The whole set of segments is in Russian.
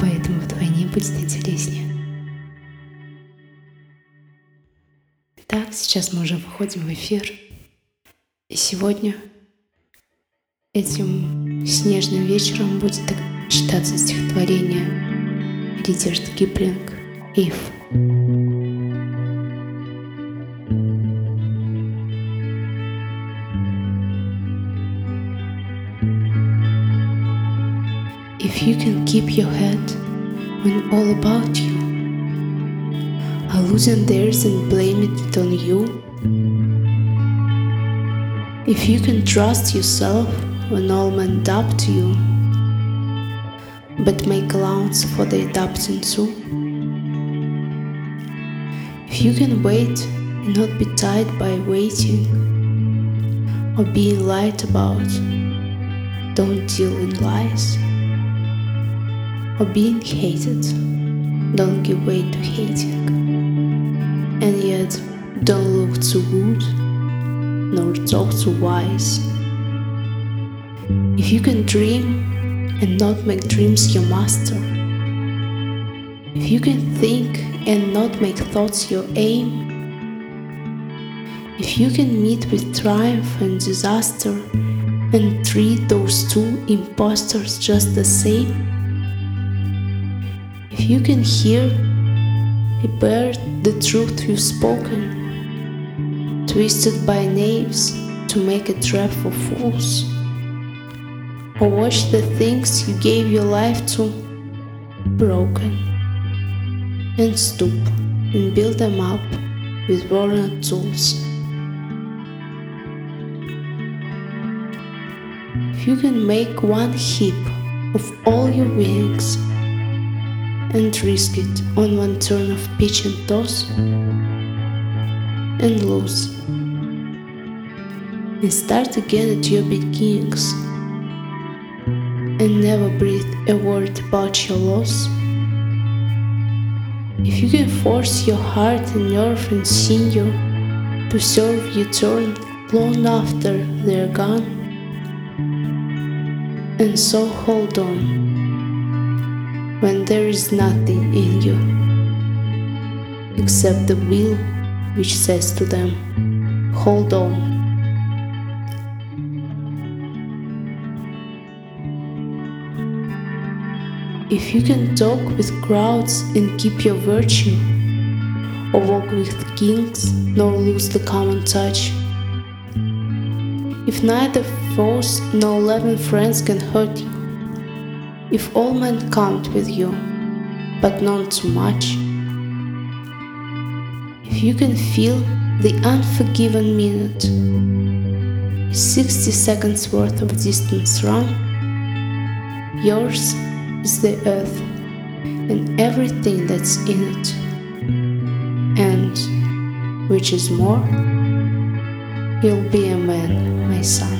Поэтому вдвойне будет интереснее. Так, сейчас мы уже выходим в эфир. И сегодня этим снежным вечером будет читаться стихотворение Ридерт Киплинг «If». If you can keep your head when all about you. Are losing theirs and blame it on you, if you can trust yourself when all men doubt you, but make allowance for their doubting too, if you can wait and not be tied by waiting or being lied about, don't deal in lies or being hated. Don't give way to hating. And yet, don't look too good, nor talk too wise. If you can dream and not make dreams your master, if you can think and not make thoughts your aim, if you can meet with triumph and disaster and treat those two impostors just the same, if you can hear bear the truth you've spoken, twisted by knaves to make a trap for fools, or watch the things you gave your life to broken, and stoop and build them up with worn tools. If you can make one heap of all your wings and risk it on one turn of pitch and toss and lose. And start again at your beginnings. And never breathe a word about your loss. If you can force your heart and nerve and sinew to serve your turn long after they're gone. And so hold on when there is nothing in you except the will which says to them, Hold on. If you can talk with crowds and keep your virtue, or walk with kings nor lose the common touch, if neither foes nor loving friends can hurt you, if all men count with you, but none too much. If you can feel the unforgiven minute, 60 seconds worth of distance run, yours is the earth and everything that's in it. And, which is more, you'll be a man, my son.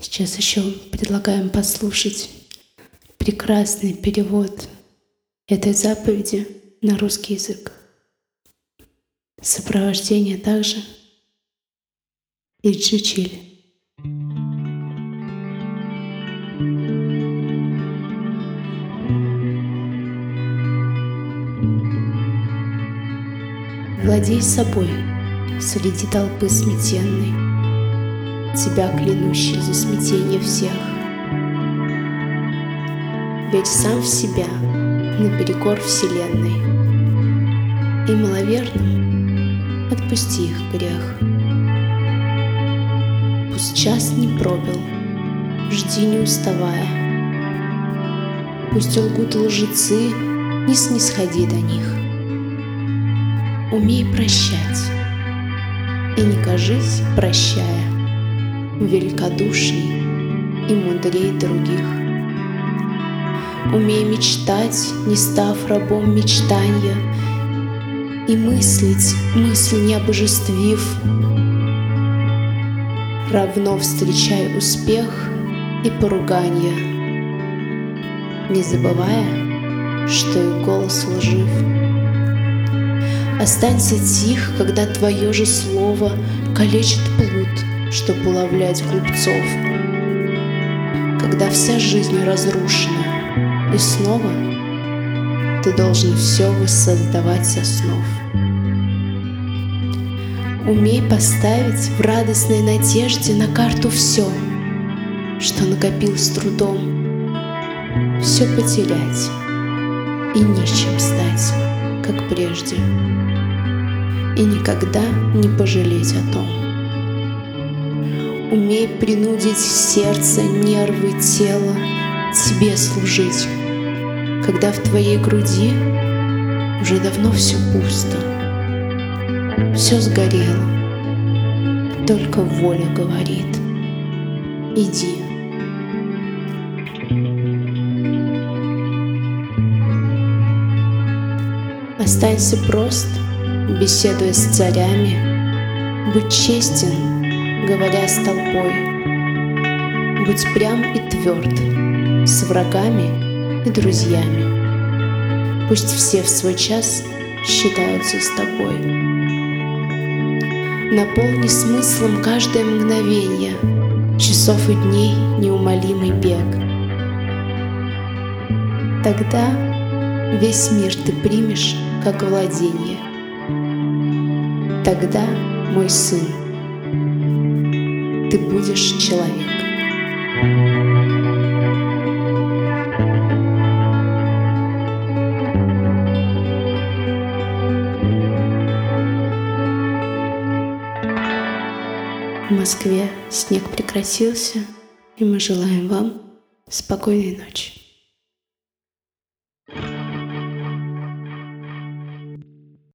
Сейчас еще предлагаем послушать прекрасный перевод этой заповеди на русский язык. Сопровождение также и Чили. Владей собой среди толпы сметенной, Тебя клянущий за смятение всех. Ведь сам в себя наперекор вселенной. И маловерным отпусти их грех. Пусть час не пробил, жди не уставая. Пусть лгут лжецы, не снисходи до них. Умей прощать и не кажись, прощая великодушней и мудрей других. Умей мечтать, не став рабом мечтания, И мыслить, мысли не обожествив, Равно встречай успех и поругание, Не забывая, что и голос лжив. Останься тих, когда твое же слово Калечит плут, чтоб уловлять глупцов. Когда вся жизнь разрушена, и снова Ты должен все воссоздавать со снов. Умей поставить в радостной надежде на карту все, что накопил с трудом, все потерять и ничем стать, как прежде и никогда не пожалеть о том. Умей принудить сердце, нервы, тело тебе служить, когда в твоей груди уже давно все пусто, все сгорело, только воля говорит, иди. Останься прост беседуя с царями, Будь честен, говоря с толпой, Будь прям и тверд с врагами и друзьями. Пусть все в свой час считаются с тобой. Наполни смыслом каждое мгновение Часов и дней неумолимый бег. Тогда весь мир ты примешь как владение — Тогда, мой сын, ты будешь человек. В Москве снег прекратился, и мы желаем вам спокойной ночи.